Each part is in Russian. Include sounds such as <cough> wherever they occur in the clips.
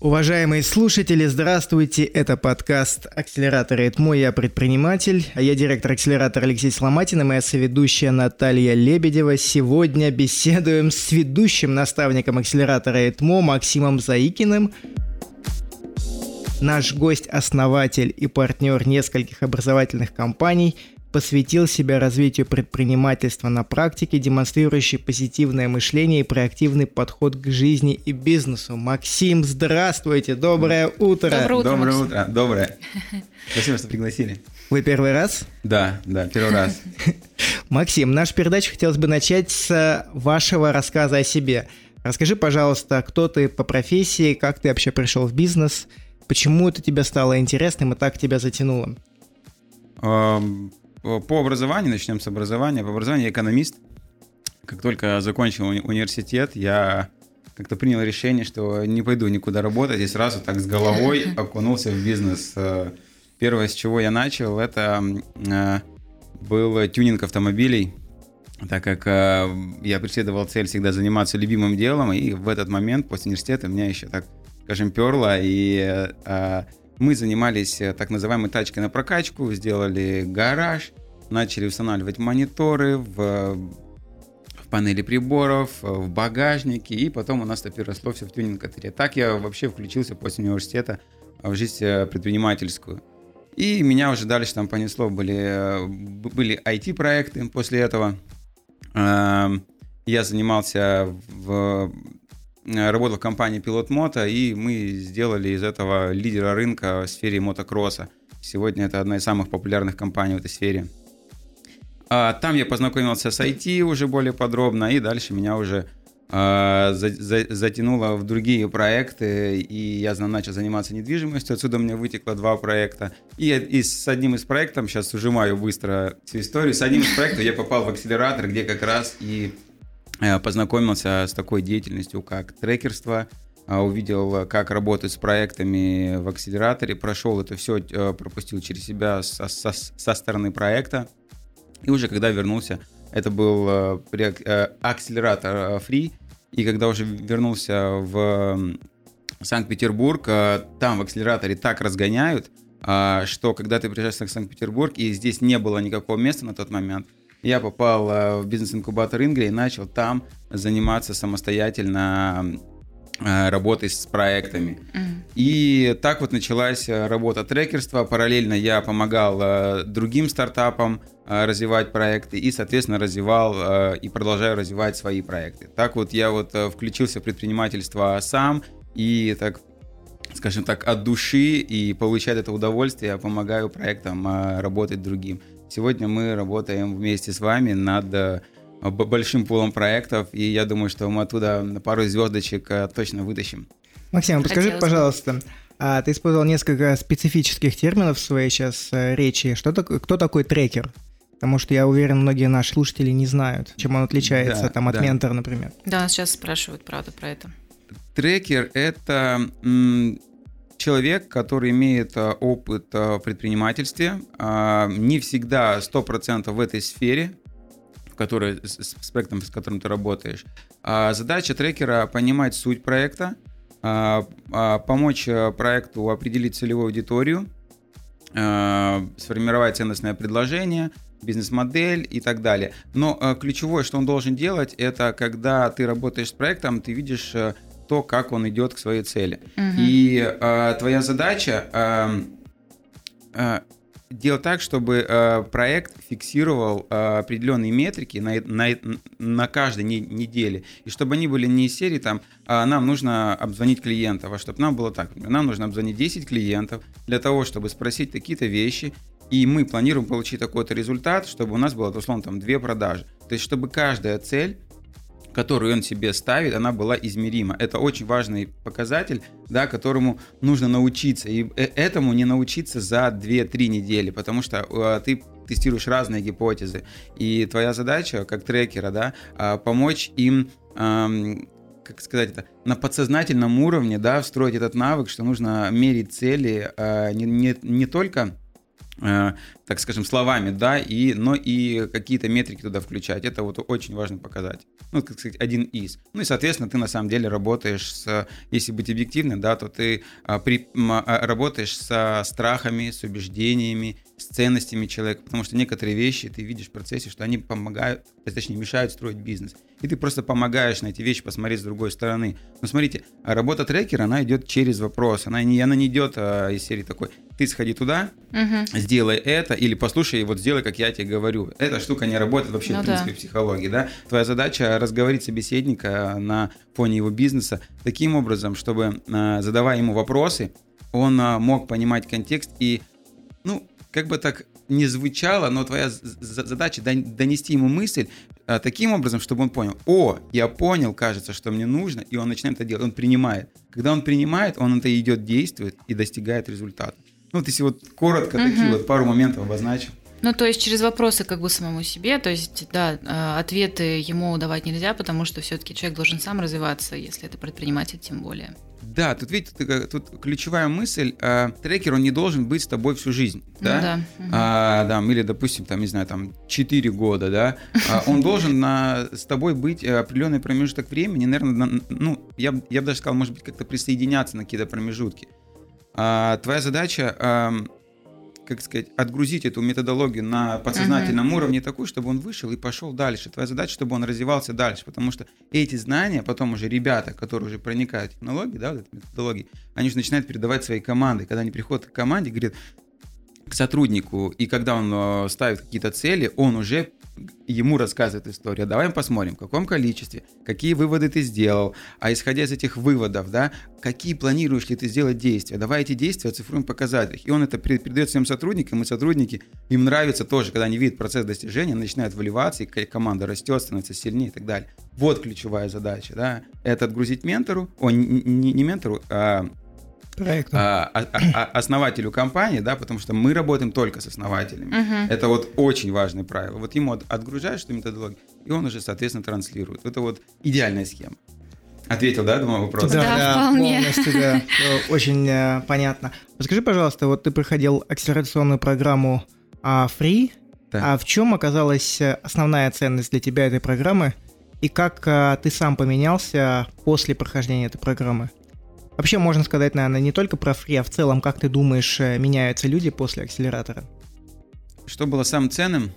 Уважаемые слушатели, здравствуйте! Это подкаст «Акселератор ЭТМО». Я предприниматель, а я директор акселератора Алексей Сломатин и моя соведущая Наталья Лебедева. Сегодня беседуем с ведущим наставником акселератора ЭТМО Максимом Заикиным. Наш гость – основатель и партнер нескольких образовательных компаний – посвятил себя развитию предпринимательства на практике, демонстрирующий позитивное мышление и проактивный подход к жизни и бизнесу. Максим, здравствуйте, доброе утро. Доброе утро. Доброе утро, доброе. <laughs> Спасибо, что пригласили. Вы первый раз? Да, да, первый раз. <laughs> Максим, нашу передачу хотелось бы начать с вашего рассказа о себе. Расскажи, пожалуйста, кто ты по профессии, как ты вообще пришел в бизнес, почему это тебе стало интересным и так тебя затянуло? По образованию, начнем с образования. По образованию я экономист. Как только закончил уни- университет, я как-то принял решение, что не пойду никуда работать, и сразу так с головой <laughs> окунулся в бизнес. Э, первое, с чего я начал, это э, был тюнинг автомобилей, так как э, я преследовал цель всегда заниматься любимым делом, и в этот момент после университета меня еще так, скажем, перло, и мы занимались э, так называемой тачкой на прокачку, сделали гараж, начали устанавливать мониторы в, в панели приборов, в багажнике, и потом у нас это переросло все в тюнинг-ателье. Так я вообще включился после университета в жизнь э, предпринимательскую. И меня уже дальше там понесло, были, э, были IT-проекты после этого. Эм, я занимался в Э, работал в компании Пилот Мото, и мы сделали из этого лидера рынка в сфере мотокросса. Сегодня это одна из самых популярных компаний в этой сфере. А, там я познакомился с IT уже более подробно, и дальше меня уже а, за, за, затянуло в другие проекты, и я начал заниматься недвижимостью. Отсюда у меня вытекло два проекта. И, и с одним из проектов, сейчас ужимаю быстро всю историю, с одним из проектов я попал в акселератор, где как раз и Э, познакомился с такой деятельностью, как трекерство, э, увидел, как работать с проектами в акселераторе, прошел это все, э, пропустил через себя со, со, со стороны проекта. И уже когда вернулся, это был акселератор Free, и когда уже вернулся в Санкт-Петербург, там в акселераторе так разгоняют, что когда ты приезжаешь в Санкт-Петербург, и здесь не было никакого места на тот момент, я попал э, в бизнес-инкубатор Ингли и начал там заниматься самостоятельно э, работой с проектами. Mm. И так вот началась э, работа трекерства. Параллельно я помогал другим стартапам развивать проекты и, соответственно, развивал и продолжаю развивать свои проекты. Так вот я вот включился в предпринимательство сам и так скажем так, от души и получать это удовольствие, я помогаю проектам работать другим. Сегодня мы работаем вместе с вами над э, большим пулом проектов, и я думаю, что мы оттуда пару звездочек э, точно вытащим. Максим, подскажи, пожалуйста, а ты использовал несколько специфических терминов в своей сейчас э, речи. Что так, кто такой трекер? Потому что я уверен, многие наши слушатели не знают, чем он отличается да, там, от да. ментора, например. Да, сейчас спрашивают, правда, про это. Трекер — это человек, который имеет а, опыт а, в предпринимательстве, а, не всегда 100% в этой сфере, в которой, с проектом, с которым ты работаешь. Задача трекера — понимать суть проекта, помочь проекту определить целевую аудиторию, сформировать ценностное предложение, бизнес-модель и так далее. Но ключевое, что он должен делать, это когда ты работаешь с проектом, ты видишь то, как он идет к своей цели. Угу. И э, твоя задача э, э, делать так, чтобы э, проект фиксировал э, определенные метрики на, на, на каждой не, неделе. И чтобы они были не из серии, там, э, нам нужно обзвонить клиентов, а чтобы нам было так, нам нужно обзвонить 10 клиентов для того, чтобы спросить какие-то вещи, и мы планируем получить такой-то результат, чтобы у нас было, условно, там, две продажи. То есть, чтобы каждая цель которую он себе ставит, она была измерима. Это очень важный показатель, да, которому нужно научиться. И э, этому не научиться за 2-3 недели, потому что э, ты тестируешь разные гипотезы. И твоя задача, как трекера, да, э, помочь им как сказать это, на подсознательном уровне, да, встроить этот навык, что нужно мерить цели э, не, не, не только так скажем, словами, да, и, но и какие-то метрики туда включать. Это вот очень важный показатель. ну, как сказать, один из. Ну и, соответственно, ты на самом деле работаешь с, если быть объективным, да, то ты а, при, а, работаешь со страхами, с убеждениями, с ценностями человека, потому что некоторые вещи ты видишь в процессе, что они помогают, точнее, мешают строить бизнес. И ты просто помогаешь на эти вещи посмотреть с другой стороны. Но смотрите, работа трекера, она идет через вопрос. Она не, она не идет а, из серии такой, ты сходи туда, угу. сделай это, или послушай, вот сделай, как я тебе говорю. Эта штука не работает вообще, ну, в принципе, да. в психологии, да? Твоя задача разговорить собеседника на фоне его бизнеса таким образом, чтобы, а, задавая ему вопросы, он а, мог понимать контекст и, ну, как бы так не звучало, но твоя задача донести ему мысль а, таким образом, чтобы он понял, о, я понял, кажется, что мне нужно, и он начинает это делать, он принимает. Когда он принимает, он это идет, действует и достигает результата. Ну, вот если вот коротко угу. такие вот пару моментов обозначим. Ну, то есть через вопросы как бы самому себе, то есть, да, а, ответы ему давать нельзя, потому что все-таки человек должен сам развиваться, если это предприниматель, тем более. Да, тут видите, тут ключевая мысль, э, трекер, он не должен быть с тобой всю жизнь, да? Ну, да. А, да, или, допустим, там, не знаю, там, 4 года, да? А, он <laughs> должен на, с тобой быть определенный промежуток времени, наверное, на, ну, я, я бы даже сказал, может быть, как-то присоединяться на какие-то промежутки. А, твоя задача как сказать, отгрузить эту методологию на подсознательном uh-huh. уровне такую, чтобы он вышел и пошел дальше. Твоя задача, чтобы он развивался дальше, потому что эти знания потом уже ребята, которые уже проникают в технологии, да, вот эти методологии, они уже начинают передавать своей команде. Когда они приходят к команде, говорят, к сотруднику, и когда он э, ставит какие-то цели, он уже ему рассказывает историю. Давай посмотрим, в каком количестве, какие выводы ты сделал, а исходя из этих выводов, да, какие планируешь ли ты сделать действия. Давай эти действия оцифруем в показателях. И он это передает своим сотрудникам, и сотрудники, им нравится тоже, когда они видят процесс достижения, начинают выливаться, и команда растет, становится сильнее и так далее. Вот ключевая задача, да, это отгрузить ментору, о, не, не ментору, а проекту. А, а, а, основателю компании, да, потому что мы работаем только с основателями. Угу. Это вот очень важное правило. Вот ему отгружаешь эту методологию, и он уже, соответственно, транслирует. Это вот идеальная схема. Ответил, да, думаю, вопрос? Да, да, вполне. полностью, да. Очень э, понятно. Скажи, пожалуйста, вот ты проходил акселерационную программу а, Free, да. а в чем оказалась э, основная ценность для тебя этой программы, и как а, ты сам поменялся после прохождения этой программы? Вообще можно сказать, наверное, не только про фри, а в целом, как ты думаешь, э, меняются люди после акселератора? Что было самым ценным?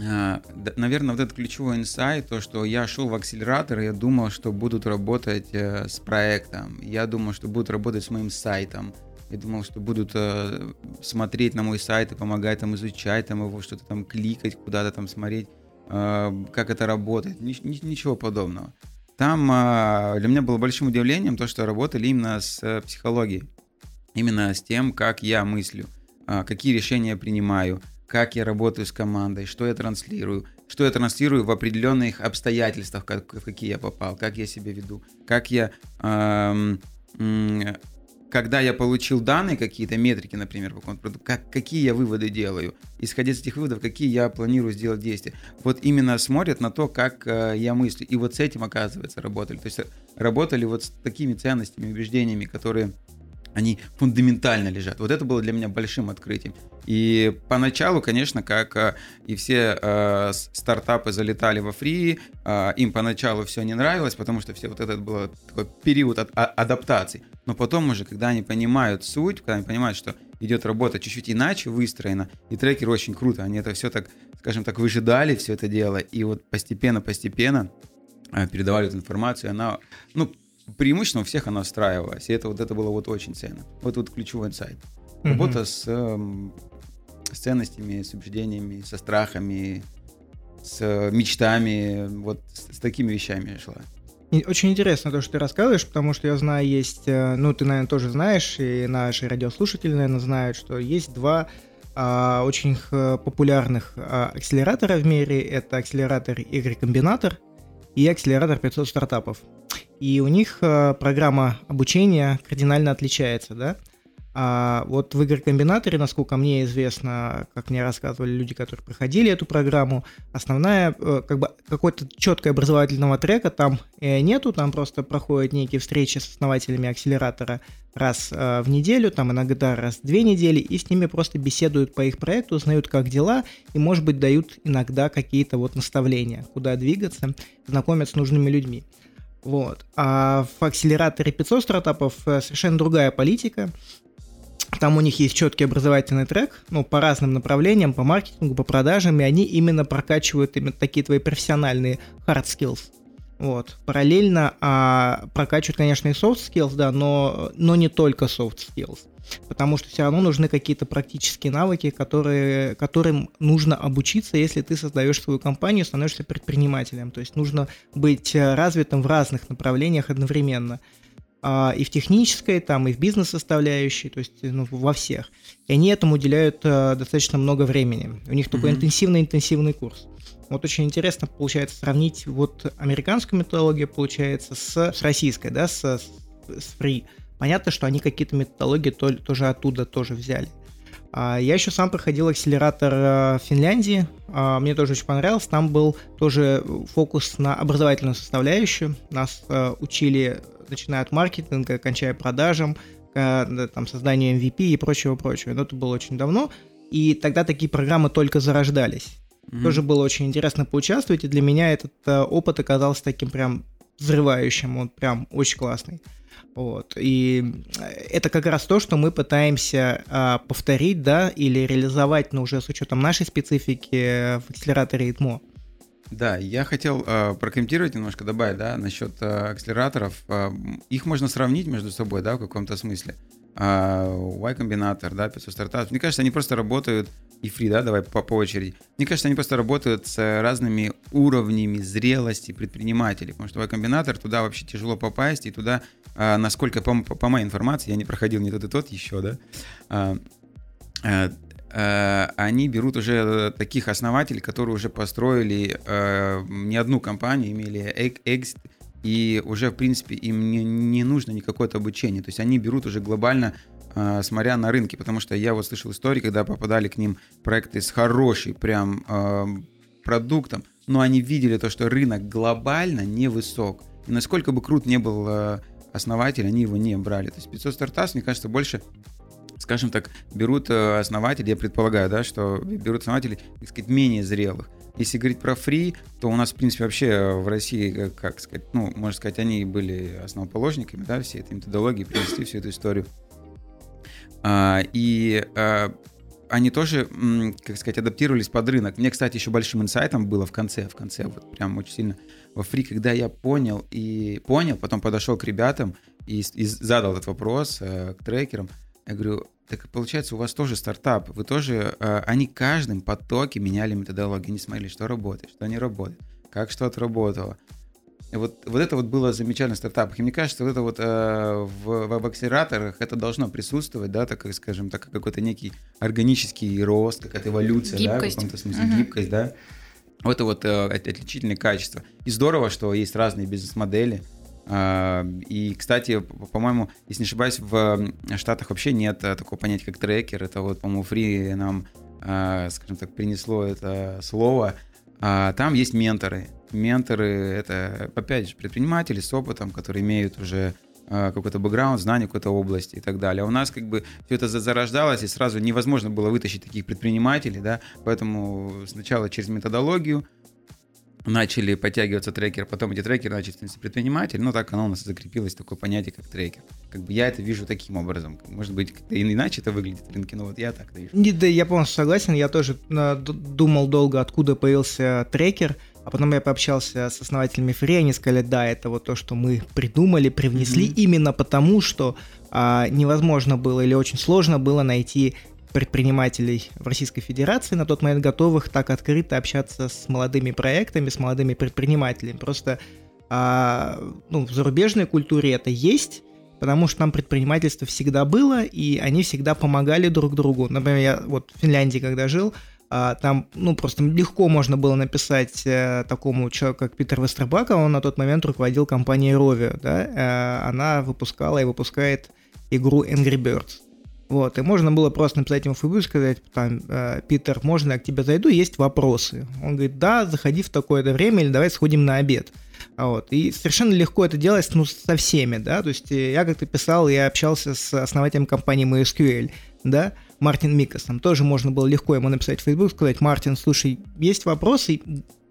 А, наверное, вот этот ключевой инсайт, то, что я шел в акселератор, я думал, что будут работать э, с проектом, я думал, что будут работать с моим сайтом, я думал, что будут э, смотреть на мой сайт и помогать там изучать там его, что-то там кликать, куда-то там смотреть, как это работает. Ничего подобного. Там а, для меня было большим удивлением то, что работали именно с э, психологией, именно с тем, как я мыслю, а, какие решения я принимаю, как я работаю с командой, что я транслирую, что я транслирую в определенных обстоятельствах, как, в какие я попал, как я себя веду, как я когда я получил данные, какие-то метрики, например, по какому-то продукту, как, какие я выводы делаю, исходя из этих выводов, какие я планирую сделать действия. Вот именно смотрят на то, как э, я мыслю. И вот с этим, оказывается, работали. То есть работали вот с такими ценностями, убеждениями, которые они фундаментально лежат. Вот это было для меня большим открытием. И поначалу, конечно, как э, и все э, стартапы залетали во фри, э, им поначалу все не нравилось, потому что все вот этот был такой период от, а, адаптации. Но потом уже, когда они понимают суть, когда они понимают, что идет работа чуть-чуть иначе выстроена, и трекеры очень круто, они это все так, скажем так, выжидали все это дело, и вот постепенно-постепенно э, передавали эту информацию, она, ну, преимущественно у всех она встраивалась, и это вот это было вот очень ценно. Вот вот ключевой инсайт. Работа с, э, с ценностями, с убеждениями, со страхами, с мечтами, вот с, с такими вещами шла. Очень интересно то, что ты рассказываешь, потому что я знаю, есть, э, ну, ты, наверное, тоже знаешь, и наши радиослушатели, наверное, знают, что есть два а, очень популярных а, акселератора в мире. Это акселератор Y-комбинатор и акселератор 500 стартапов. И у них а, программа обучения кардинально отличается, да? А вот в игрокомбинаторе, насколько мне известно, как мне рассказывали люди, которые проходили эту программу, основная, э, как бы, какой-то четкой образовательного трека там э, нету, там просто проходят некие встречи с основателями акселератора раз э, в неделю, там иногда раз в две недели, и с ними просто беседуют по их проекту, узнают, как дела, и, может быть, дают иногда какие-то вот наставления, куда двигаться, знакомят с нужными людьми. Вот. А в акселераторе 500 стартапов совершенно другая политика. Там у них есть четкий образовательный трек, ну, по разным направлениям, по маркетингу, по продажам, и они именно прокачивают именно такие твои профессиональные hard skills. Вот. Параллельно а, прокачивают, конечно, и soft skills, да, но, но не только soft skills. Потому что все равно нужны какие-то практические навыки, которые, которым нужно обучиться, если ты создаешь свою компанию, становишься предпринимателем. То есть нужно быть э, развитым в разных направлениях одновременно. А, и в технической, там, и в бизнес-составляющей, то есть ну, во всех. И они этому уделяют а, достаточно много времени. У них такой интенсивный-интенсивный курс. Вот очень интересно получается сравнить вот американскую методологию, получается, с, с российской, да, с, с free. Понятно, что они какие-то методологии то, тоже оттуда тоже взяли. А, я еще сам проходил акселератор в Финляндии, мне тоже очень понравилось. Там был тоже фокус на образовательную составляющую. Нас учили начиная от маркетинга, кончая продажам, там, созданию MVP и прочего-прочего. Но это было очень давно, и тогда такие программы только зарождались. Mm-hmm. Тоже было очень интересно поучаствовать, и для меня этот э, опыт оказался таким прям взрывающим, он прям очень классный. Вот. И э, это как раз то, что мы пытаемся э, повторить, да, или реализовать, но уже с учетом нашей специфики в акселераторе ITMO. Да, я хотел э, прокомментировать немножко, добавить, да, насчет э, акселераторов. Э, их можно сравнить между собой, да, в каком-то смысле. Э, Y-комбинатор, да, 500 стартапов. Мне кажется, они просто работают, и фри, да, давай по, по очереди. Мне кажется, они просто работают с разными уровнями зрелости предпринимателей, потому что Y-комбинатор, туда вообще тяжело попасть, и туда, э, насколько, по, по моей информации, я не проходил ни тот и тот еще, да, э Э, они берут уже таких основателей, которые уже построили э, не одну компанию, имели экзит, и уже, в принципе, им не, не нужно никакое обучение. То есть они берут уже глобально, смотря на рынки, потому что я вот слышал истории, когда попадали к ним проекты с хорошим прям продуктом, но они видели то, что рынок глобально невысок. И насколько бы крут не был основатель, они его не брали. То есть 500 стартапов, мне кажется, больше скажем так, берут э, основатели, я предполагаю, да, что берут основатели, так сказать, менее зрелых. Если говорить про фри, то у нас, в принципе, вообще в России, как, сказать, ну, можно сказать, они были основоположниками, да, всей этой методологии, принесли всю эту историю. А, и а, они тоже, как сказать, адаптировались под рынок. Мне, кстати, еще большим инсайтом было в конце, в конце, вот прям очень сильно во фри, когда я понял и понял, потом подошел к ребятам и, и задал этот вопрос э, к трекерам, я говорю, так получается, у вас тоже стартап, вы тоже, э, они каждым потоке меняли методологию, они смотрели, что работает, что не работает, как что отработало. Вот, вот это вот было замечательно в стартапах. И мне кажется, вот это вот э, в, в акселераторах это должно присутствовать, да, так, скажем так, какой-то некий органический рост, какая-то эволюция, гибкость. да, в каком-то смысле, uh-huh. гибкость, да. Вот это вот э, отличительные качества. И здорово, что есть разные бизнес-модели, а, и, кстати, по-моему, если не ошибаюсь, в Штатах вообще нет э, такого понятия, как трекер. Это вот, по-моему, фри нам, а, скажем так, принесло это слово. А там есть менторы. Менторы — это, опять же, предприниматели с опытом, которые имеют уже какой-то бэкграунд, знание какой-то области и так далее. А у нас как бы все это зарождалось, и сразу невозможно было вытащить таких предпринимателей, да, поэтому сначала через методологию, начали подтягиваться трекеры, потом эти трекеры начали становиться предприниматель, ну так оно у нас закрепилось, такое понятие, как трекер. Как бы я это вижу таким образом. Может быть, как-то иначе это выглядит в рынке, но вот я так вижу. Да, я полностью согласен, я тоже э, думал долго, откуда появился трекер, а потом я пообщался с основателями Free, они сказали, да, это вот то, что мы придумали, привнесли, mm-hmm. именно потому, что а, невозможно было или очень сложно было найти предпринимателей в Российской Федерации на тот момент готовых так открыто общаться с молодыми проектами, с молодыми предпринимателями. Просто а, ну, в зарубежной культуре это есть, потому что там предпринимательство всегда было, и они всегда помогали друг другу. Например, я вот в Финляндии, когда жил, там, ну, просто легко можно было написать а, такому человеку, как Питер Вестербака, он на тот момент руководил компанией Rovio, да, а, она выпускала и выпускает игру Angry Birds. Вот, и можно было просто написать ему в Facebook, сказать, там, э, Питер, можно я к тебе зайду, есть вопросы. Он говорит, да, заходи в такое-то время, или давай сходим на обед. А вот. И совершенно легко это делать ну, со всеми, да, то есть э, я как-то писал, я общался с основателем компании MySQL, да, Мартин Микасом, тоже можно было легко ему написать в Facebook, сказать, Мартин, слушай, есть вопросы,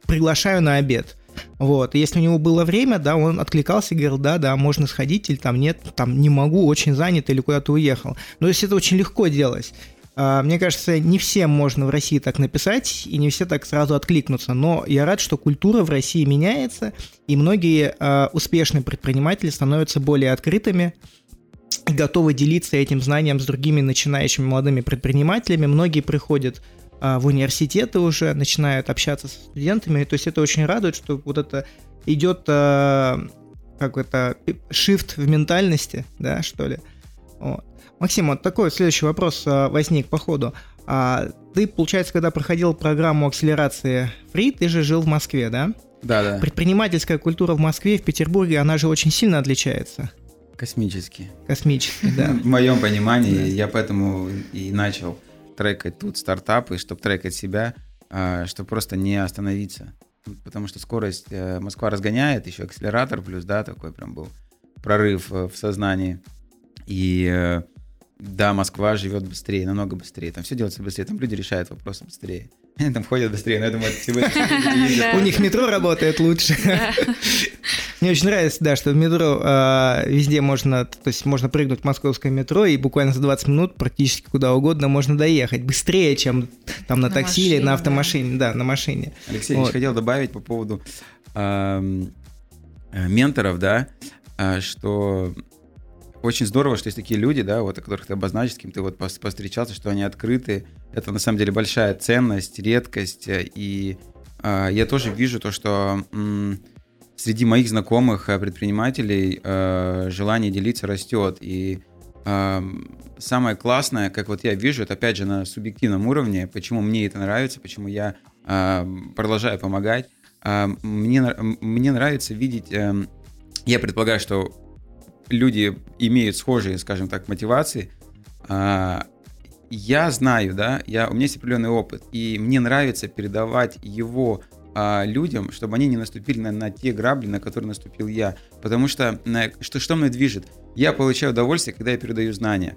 приглашаю на обед. Вот, и если у него было время, да, он откликался и говорил, да, да, можно сходить, или там нет, там не могу, очень занят, или куда-то уехал. То есть это очень легко делать. А, мне кажется, не всем можно в России так написать, и не все так сразу откликнутся. Но я рад, что культура в России меняется, и многие э, успешные предприниматели становятся более открытыми и готовы делиться этим знанием с другими начинающими молодыми предпринимателями. Многие приходят э, в университеты уже, начинают общаться с студентами. То есть это очень радует, что вот это идет э, как это shift в ментальности, да, что ли. Вот. Максим, вот такой следующий вопрос а, возник по ходу. А ты, получается, когда проходил программу акселерации Free, ты же жил в Москве, да? Да, да. Предпринимательская культура в Москве и в Петербурге, она же очень сильно отличается. Космически. Космически, да. <laughs> В моем понимании, я поэтому и начал трекать тут стартапы, чтобы трекать себя, а, чтобы просто не остановиться. Потому что скорость э, Москва разгоняет, еще акселератор плюс, да, такой прям был прорыв э, в сознании. И э, да, Москва живет быстрее, намного быстрее. Там все делается быстрее, там люди решают вопросы быстрее. <laughs> Они там ходят быстрее, но я думаю, У них метро работает лучше. <laughs> Мне очень нравится, да, что в метро а, везде можно, то есть можно прыгнуть в московское метро и буквально за 20 минут практически куда угодно можно доехать. Быстрее, чем там на, такси или на автомашине, да, на машине. Алексей, я хотел добавить по поводу э, менторов, да, а, что очень здорово, что есть такие люди, да, вот, о которых ты обозначил, с кем ты вот повстречался, что они открыты. Это на самом деле большая ценность, редкость. И э, я тоже вижу то, что м, среди моих знакомых э, предпринимателей э, желание делиться растет. И э, самое классное, как вот я вижу, это опять же на субъективном уровне, почему мне это нравится, почему я э, продолжаю помогать. Э, мне, мне нравится видеть... Э, я предполагаю, что люди имеют схожие, скажем так, мотивации, а, я знаю, да, я, у меня есть определенный опыт, и мне нравится передавать его а, людям, чтобы они не наступили на, на те грабли, на которые наступил я. Потому что, на, что, что мной движет? Я получаю удовольствие, когда я передаю знания.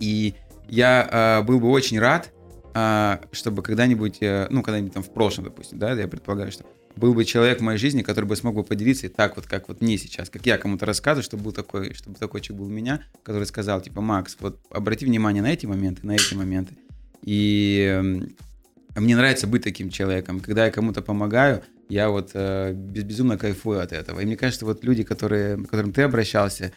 И я а, был бы очень рад, а, чтобы когда-нибудь, э, ну, когда-нибудь там в прошлом, допустим, да, я предполагаю, что был бы человек в моей жизни, который бы смог бы поделиться и так вот, как вот мне сейчас, как я кому-то рассказываю, чтобы был такой, чтобы такой человек был у меня, который сказал, типа, Макс, вот обрати внимание на эти моменты, на эти моменты. И мне нравится быть таким человеком. Когда я кому-то помогаю, я вот э, безумно кайфую от этого. И мне кажется, вот люди, которые, к которым ты обращался,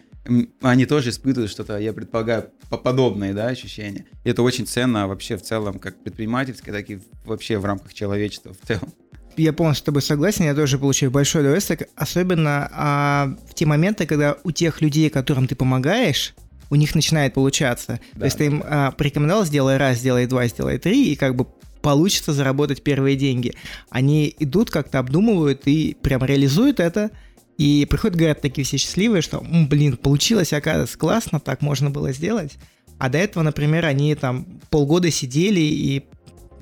они тоже испытывают что-то, я предполагаю, подобные да, ощущения. И это очень ценно вообще в целом, как предпринимательское, так и вообще в рамках человечества в целом я полностью с тобой согласен, я тоже получаю большое удовольствие, особенно а, в те моменты, когда у тех людей, которым ты помогаешь, у них начинает получаться. Да. То есть ты им а, порекомендовал, сделай раз, сделай два, сделай три, и как бы получится заработать первые деньги. Они идут, как-то обдумывают и прям реализуют это, и приходят, говорят, такие все счастливые, что, блин, получилось, оказывается, классно, так можно было сделать. А до этого, например, они там полгода сидели и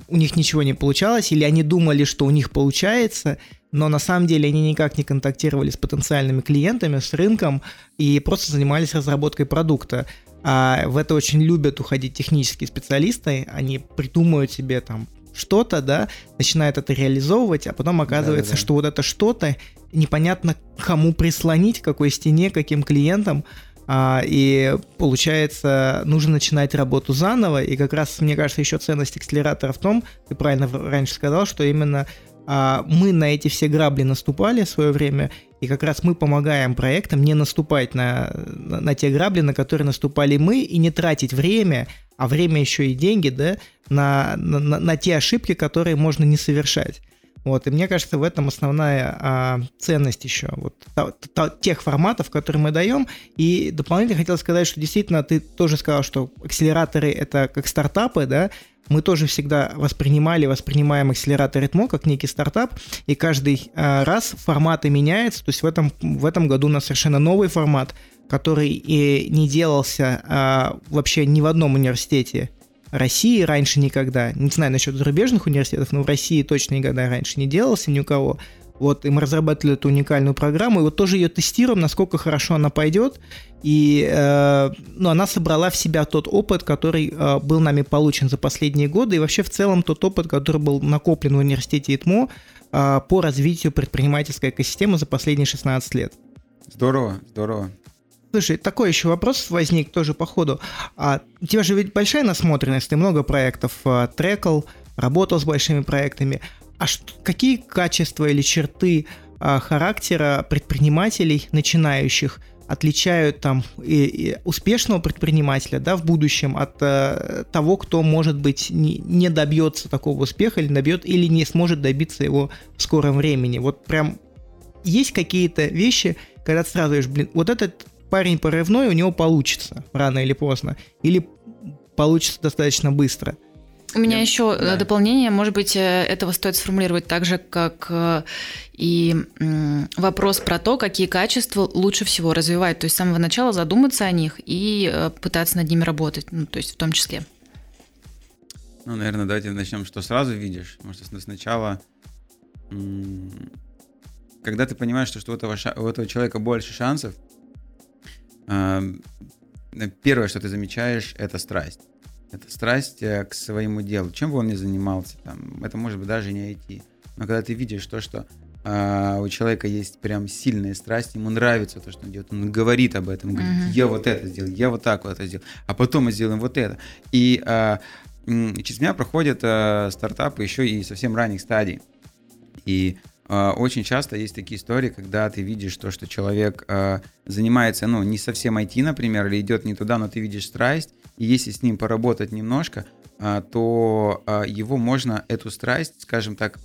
у них ничего не получалось, или они думали, что у них получается, но на самом деле они никак не контактировали с потенциальными клиентами, с рынком и просто занимались разработкой продукта. А в это очень любят уходить технические специалисты, они придумывают себе там что-то, да, начинают это реализовывать, а потом оказывается, Да-да-да. что вот это что-то непонятно кому прислонить, какой стене, каким клиентам, а, и получается, нужно начинать работу заново. И как раз, мне кажется, еще ценность акселератора в том, ты правильно раньше сказал, что именно а, мы на эти все грабли наступали в свое время, и как раз мы помогаем проектам не наступать на, на, на те грабли, на которые наступали мы, и не тратить время, а время еще и деньги, да, на, на, на те ошибки, которые можно не совершать. Вот, и мне кажется, в этом основная а, ценность еще вот та, та, тех форматов, которые мы даем. И дополнительно хотел сказать, что действительно ты тоже сказал, что акселераторы это как стартапы, да, мы тоже всегда воспринимали, воспринимаем акселератор Ритмо как некий стартап, и каждый а, раз форматы меняются, то есть в этом, в этом году у нас совершенно новый формат, который и не делался а, вообще ни в одном университете России раньше никогда. Не знаю насчет зарубежных университетов, но в России точно никогда раньше не делался ни у кого. Вот, и мы разрабатывали эту уникальную программу, и вот тоже ее тестируем, насколько хорошо она пойдет. И э, ну, она собрала в себя тот опыт, который э, был нами получен за последние годы, и вообще в целом тот опыт, который был накоплен в университете ИТМО э, по развитию предпринимательской экосистемы за последние 16 лет. Здорово, здорово. Слушай, такой еще вопрос возник тоже по ходу. А, у тебя же ведь большая насмотренность, ты много проектов а, трекал, работал с большими проектами. А что, какие качества или черты а, характера предпринимателей начинающих отличают там и, и успешного предпринимателя да, в будущем от а, того, кто, может быть, не, не добьется такого успеха или добьет, или не сможет добиться его в скором времени? Вот прям есть какие-то вещи, когда ты сразу говоришь, блин, вот этот парень порывной, у него получится рано или поздно. Или получится достаточно быстро. У меня Нет, еще да. дополнение, может быть, э, этого стоит сформулировать так же, как э, и вопрос про то, какие качества лучше всего развивать. То есть с самого начала задуматься о них и э, пытаться над ними работать, ну, то есть в том числе. Ну, наверное, давайте начнем, что сразу видишь. Может, сначала, когда ты понимаешь, что у этого, у этого человека больше шансов, первое, что ты замечаешь, это страсть. Это страсть э, к своему делу. Чем бы он ни занимался, там, это может быть даже не IT. Но когда ты видишь то, что а, у человека есть прям сильная страсть, ему нравится то, что он делает, он говорит об этом, говорит, mm-hmm. я вот это сделал, я вот так вот это сделал, а потом мы сделаем вот это. И а, через меня проходят а, стартапы еще и совсем ранних стадий. И очень часто есть такие истории, когда ты видишь то, что человек э, занимается, ну, не совсем IT, например, или идет не туда, но ты видишь страсть, и если с ним поработать немножко, э, то его можно, эту страсть, скажем так,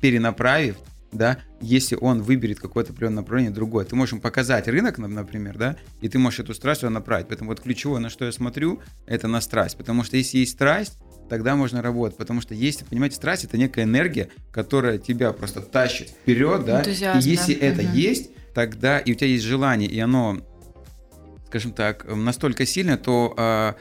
перенаправив, да, если он выберет какое-то определенное направление, другое. Ты можешь ему показать рынок, например, да, и ты можешь эту страсть направить. Поэтому вот ключевое, на что я смотрю, это на страсть. Потому что если есть страсть, тогда можно работать. Потому что есть, понимаете, страсть это некая энергия, которая тебя просто тащит вперед, да. И если да. это угу. есть, тогда и у тебя есть желание, и оно, скажем так, настолько сильное, то а,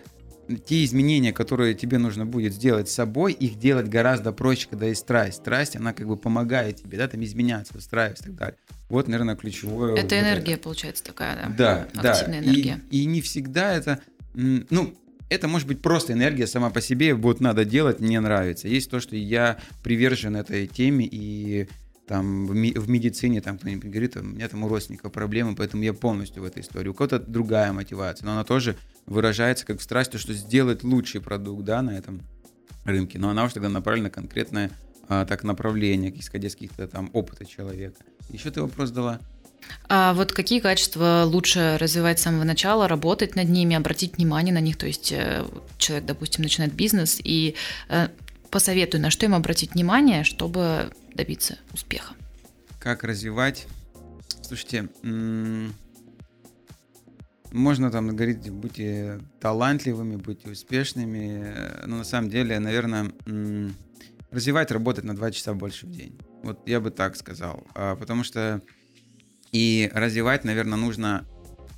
те изменения, которые тебе нужно будет сделать с собой, их делать гораздо проще, когда есть страсть. Страсть, она как бы помогает тебе, да, там изменяться, устраиваться и так далее. Вот, наверное, ключевое. Это вот энергия, это. получается, такая, да? Да, Активная да. энергия. И, и не всегда это, ну, это может быть просто энергия сама по себе, вот надо делать, мне нравится. Есть то, что я привержен этой теме, и там в, ми- в медицине там кто-нибудь говорит, у меня там у родственника проблемы, поэтому я полностью в этой истории. У кого-то другая мотивация, но она тоже выражается как в страсти, что сделать лучший продукт, да, на этом рынке. Но она уже тогда направлена конкретное а, так направление, исходя из каких-то там опыта человека. Еще ты вопрос дала? А вот какие качества лучше развивать с самого начала, работать над ними, обратить внимание на них? То есть э, человек, допустим, начинает бизнес и э, посоветуй, на что ему обратить внимание, чтобы добиться успеха. Как развивать? Слушайте, можно там говорить, будьте талантливыми, будьте успешными, но на самом деле, наверное, развивать, работать на 2 часа больше в день. Вот я бы так сказал. А, потому что и развивать, наверное, нужно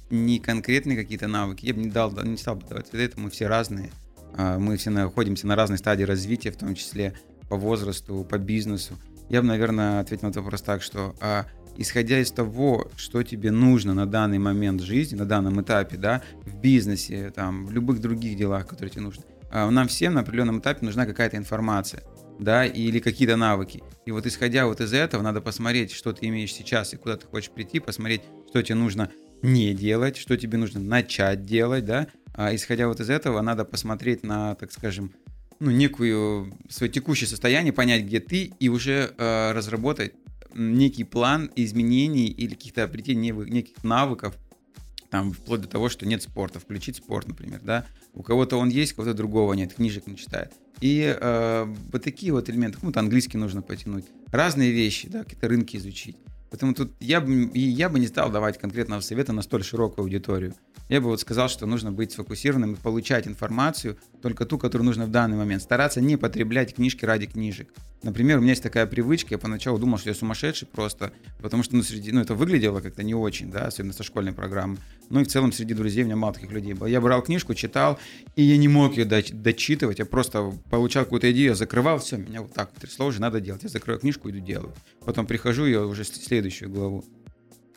не конкретные какие-то навыки. Я бы не дал, не стал бы давать это, мы все разные. А, мы все находимся на разной стадии развития, в том числе по возрасту, по бизнесу. Я бы, наверное, ответил на этот вопрос так, что а, исходя из того, что тебе нужно на данный момент жизни, на данном этапе, да, в бизнесе, там, в любых других делах, которые тебе нужны, а, нам всем на определенном этапе нужна какая-то информация да, или какие-то навыки. И вот исходя вот из этого, надо посмотреть, что ты имеешь сейчас и куда ты хочешь прийти, посмотреть, что тебе нужно не делать, что тебе нужно начать делать, да. А исходя вот из этого, надо посмотреть на, так скажем, ну, некую свое текущее состояние, понять, где ты, и уже э, разработать некий план изменений или каких-то обретения неких навыков, там, вплоть до того, что нет спорта, включить спорт, например, да. У кого-то он есть, у кого-то другого нет, книжек не читает. И э, вот такие вот элементы, кому-то английский нужно потянуть, разные вещи, да, какие-то рынки изучить. Поэтому тут я бы, я бы не стал давать конкретного совета на столь широкую аудиторию. Я бы вот сказал, что нужно быть сфокусированным и получать информацию, только ту, которую нужно в данный момент. Стараться не потреблять книжки ради книжек. Например, у меня есть такая привычка, я поначалу думал, что я сумасшедший просто, потому что ну, среди, ну, это выглядело как-то не очень, да, особенно со школьной программы. Ну и в целом среди друзей у меня мало таких людей было. Я брал книжку, читал, и я не мог ее дочитывать, я просто получал какую-то идею, закрывал, все, меня вот так вот трясло, уже надо делать. Я закрою книжку, иду делаю. Потом прихожу, я уже следующую главу.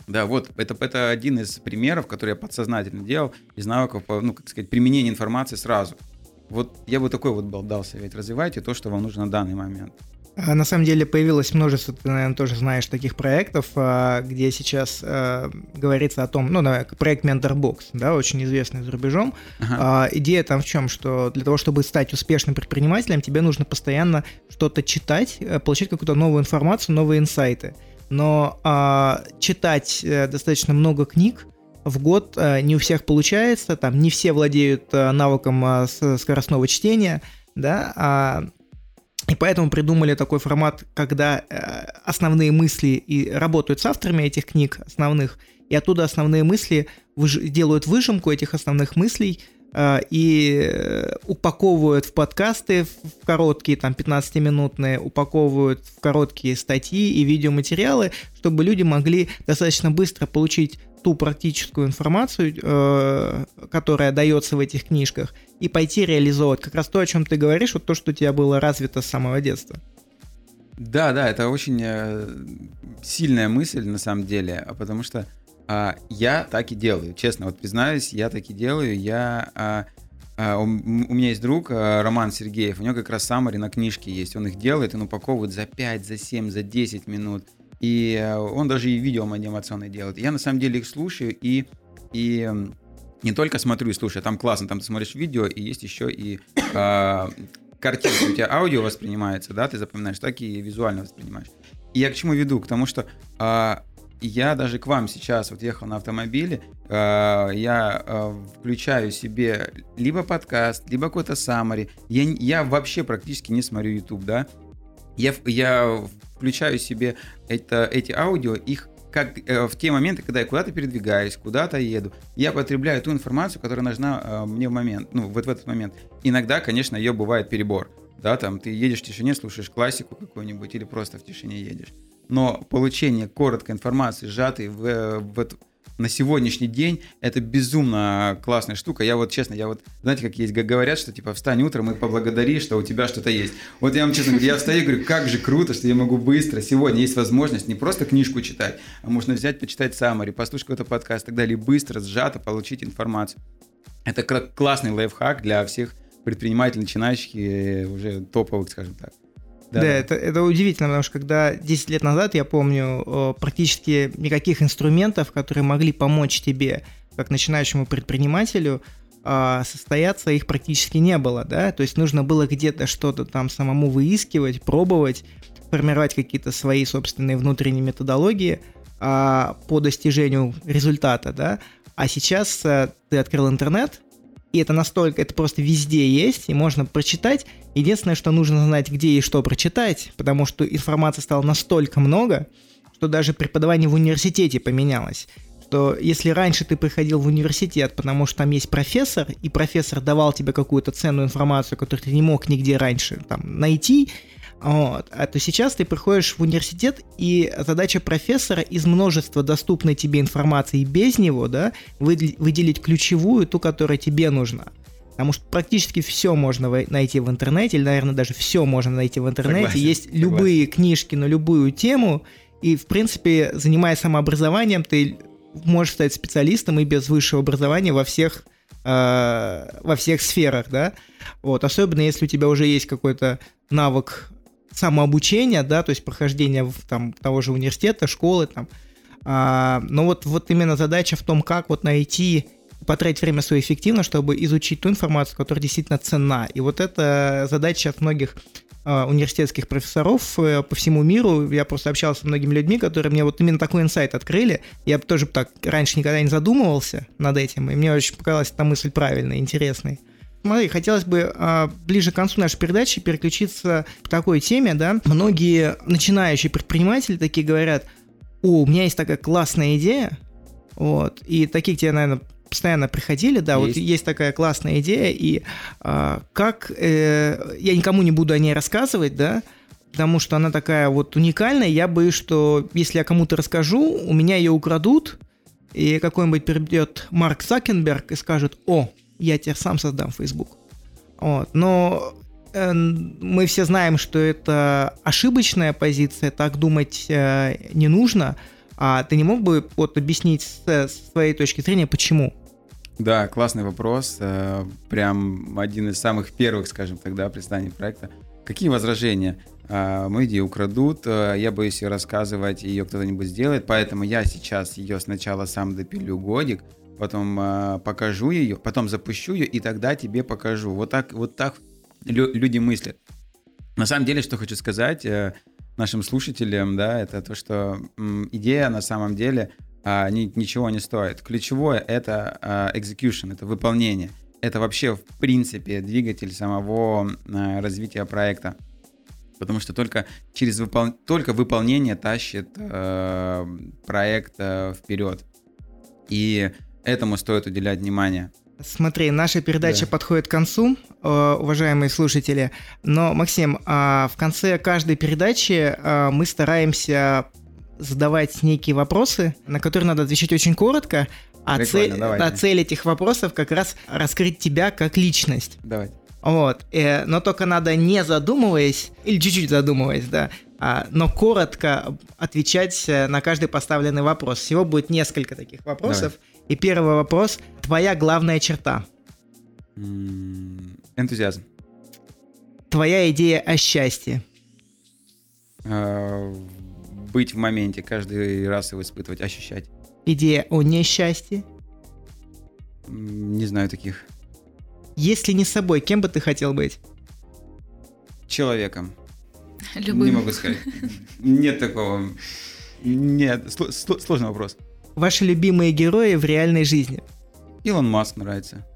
Да, вот это, это один из примеров, который я подсознательно делал из навыков, ну, как сказать, применения информации сразу. Вот я бы такой вот был дал совет. Развивайте то, что вам нужно на данный момент. А, на самом деле появилось множество, ты, наверное, тоже знаешь таких проектов, а, где сейчас э, говорится о том, ну, проект Mentorbox, да, очень известный за рубежом. Ага. Идея там в чем, что для того, чтобы стать успешным предпринимателем, тебе нужно постоянно что-то читать, э, получать какую-то новую информацию, новые инсайты но а, читать а, достаточно много книг в год а, не у всех получается, там не все владеют а, навыком а, скоростного чтения, да, а, и поэтому придумали такой формат, когда а, основные мысли и работают с авторами этих книг основных, и оттуда основные мысли выж... делают выжимку этих основных мыслей, и э, упаковывают в подкасты в короткие, там, 15-минутные, упаковывают в короткие статьи и видеоматериалы, чтобы люди могли достаточно быстро получить ту практическую информацию, э, которая дается в этих книжках, и пойти реализовывать. Как раз то, о чем ты говоришь, вот то, что у тебя было развито с самого детства. Да, да, это очень сильная мысль на самом деле, потому что а, я так и делаю, честно, вот признаюсь, я так и делаю. Я, а, а, у, у меня есть друг а, Роман Сергеев, у него как раз саммари на книжке есть, он их делает, он упаковывает за 5, за 7, за 10 минут. И а, он даже и видео анимационное делает. Я на самом деле их слушаю и, и не только смотрю и слушаю, там классно, там ты смотришь видео, и есть еще и а, картинка, у тебя аудио воспринимается, да, ты запоминаешь, так и визуально воспринимаешь. И я к чему веду? К тому, что а, я даже к вам сейчас вот ехал на автомобиле, э, я э, включаю себе либо подкаст, либо какой-то summary. Я, я вообще практически не смотрю YouTube, да. Я, я включаю себе это, эти аудио, их как э, в те моменты, когда я куда-то передвигаюсь, куда-то еду, я потребляю ту информацию, которая нужна э, мне в момент, ну, вот в этот момент. Иногда, конечно, ее бывает перебор. Да, там ты едешь в тишине, слушаешь классику какую-нибудь или просто в тишине едешь но получение короткой информации, сжатой в, в, на сегодняшний день, это безумно классная штука. Я вот, честно, я вот, знаете, как есть, говорят, что типа встань утром и поблагодари, что у тебя что-то есть. Вот я вам честно говорю, я встаю и говорю, как же круто, что я могу быстро, сегодня есть возможность не просто книжку читать, а можно взять, почитать саммари, послушать какой-то подкаст и так далее, и быстро, сжато получить информацию. Это классный лайфхак для всех предпринимателей, начинающих и уже топовых, скажем так. Да, да это, это удивительно, потому что когда 10 лет назад, я помню, практически никаких инструментов, которые могли помочь тебе, как начинающему предпринимателю, а, состояться их практически не было, да, то есть нужно было где-то что-то там самому выискивать, пробовать, формировать какие-то свои собственные внутренние методологии а, по достижению результата, да, а сейчас а, ты открыл интернет, и это настолько, это просто везде есть, и можно прочитать. Единственное, что нужно знать, где и что прочитать, потому что информации стало настолько много, что даже преподавание в университете поменялось. Что если раньше ты приходил в университет, потому что там есть профессор, и профессор давал тебе какую-то ценную информацию, которую ты не мог нигде раньше там, найти, вот. А то сейчас ты приходишь в университет, и задача профессора из множества доступной тебе информации без него, да, выделить ключевую, ту, которая тебе нужна. Потому что практически все можно найти в интернете, или, наверное, даже все можно найти в интернете. Согласен, Есть согласен. любые книжки на любую тему, и, в принципе, занимаясь самообразованием, ты можешь стать специалистом и без высшего образования во всех э, во всех сферах, да. Вот, особенно если у тебя уже есть какой-то навык самообучения, да, то есть прохождения там, того же университета, школы, там. А, но вот, вот именно задача в том, как вот найти, потратить время свое эффективно, чтобы изучить ту информацию, которая действительно ценна. И вот это задача от многих а, университетских профессоров э, по всему миру. Я просто общался с многими людьми, которые мне вот именно такой инсайт открыли. Я тоже так раньше никогда не задумывался над этим, и мне очень показалась эта мысль правильной, интересной. Смотри, хотелось бы а, ближе к концу нашей передачи переключиться к такой теме, да. Многие начинающие предприниматели такие говорят, о, у меня есть такая классная идея, вот, и такие к тебе, наверное, постоянно приходили, да, есть. вот есть такая классная идея, и а, как, э, я никому не буду о ней рассказывать, да, потому что она такая вот уникальная, я боюсь, что если я кому-то расскажу, у меня ее украдут, и какой-нибудь придет Марк Цакенберг и скажет, о, я теперь сам создам Facebook. Вот. Но э, мы все знаем, что это ошибочная позиция, так думать э, не нужно. А ты не мог бы вот объяснить с, своей точки зрения, почему? Да, классный вопрос. Э, прям один из самых первых, скажем тогда, представлений проекта. Какие возражения? Мою идею украдут, я боюсь ее рассказывать, ее кто-нибудь сделает, поэтому я сейчас ее сначала сам допилю годик, потом э, покажу ее, потом запущу ее, и тогда тебе покажу. Вот так, вот так лю- люди мыслят. На самом деле, что хочу сказать э, нашим слушателям, да, это то, что м, идея на самом деле э, ни, ничего не стоит. Ключевое это э, execution, это выполнение. Это вообще в принципе двигатель самого э, развития проекта потому что только через выпол... только выполнение тащит э, проект э, вперед. И этому стоит уделять внимание. Смотри, наша передача да. подходит к концу, э, уважаемые слушатели. Но, Максим, а, в конце каждой передачи э, мы стараемся задавать некие вопросы, на которые надо отвечать очень коротко. А цель, а цель этих вопросов как раз раскрыть тебя как личность. Давайте. Вот. Э, но только надо не задумываясь, или чуть-чуть задумываясь, да, а, но коротко отвечать на каждый поставленный вопрос. Всего будет несколько таких вопросов. Давай. И первый вопрос. Твоя главная черта? Энтузиазм. Твоя идея о счастье? А, быть в моменте, каждый раз его испытывать, ощущать. Идея о несчастье? Не знаю таких. Если не собой, кем бы ты хотел быть? Человеком. Любым. Не могу сказать. Нет такого. Нет, сложный вопрос. Ваши любимые герои в реальной жизни? Илон Маск нравится.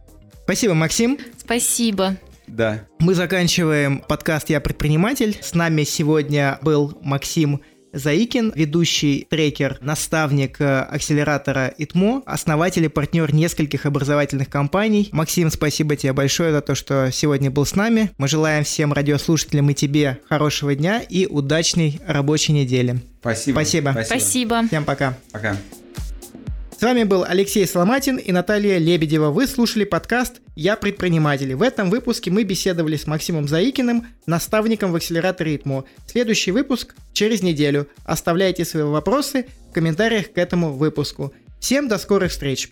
Спасибо, Максим. Спасибо. Да. Мы заканчиваем подкаст «Я предприниматель». С нами сегодня был Максим Заикин, ведущий трекер, наставник э, акселератора ИТМО, основатель и партнер нескольких образовательных компаний. Максим, спасибо тебе большое за то, что сегодня был с нами. Мы желаем всем радиослушателям и тебе хорошего дня и удачной рабочей недели. Спасибо. Спасибо. Спасибо. Всем пока. Пока. С вами был Алексей Соломатин и Наталья Лебедева. Вы слушали подкаст «Я предприниматель». В этом выпуске мы беседовали с Максимом Заикиным, наставником в акселераторе ИТМО. Следующий выпуск через неделю. Оставляйте свои вопросы в комментариях к этому выпуску. Всем до скорых встреч!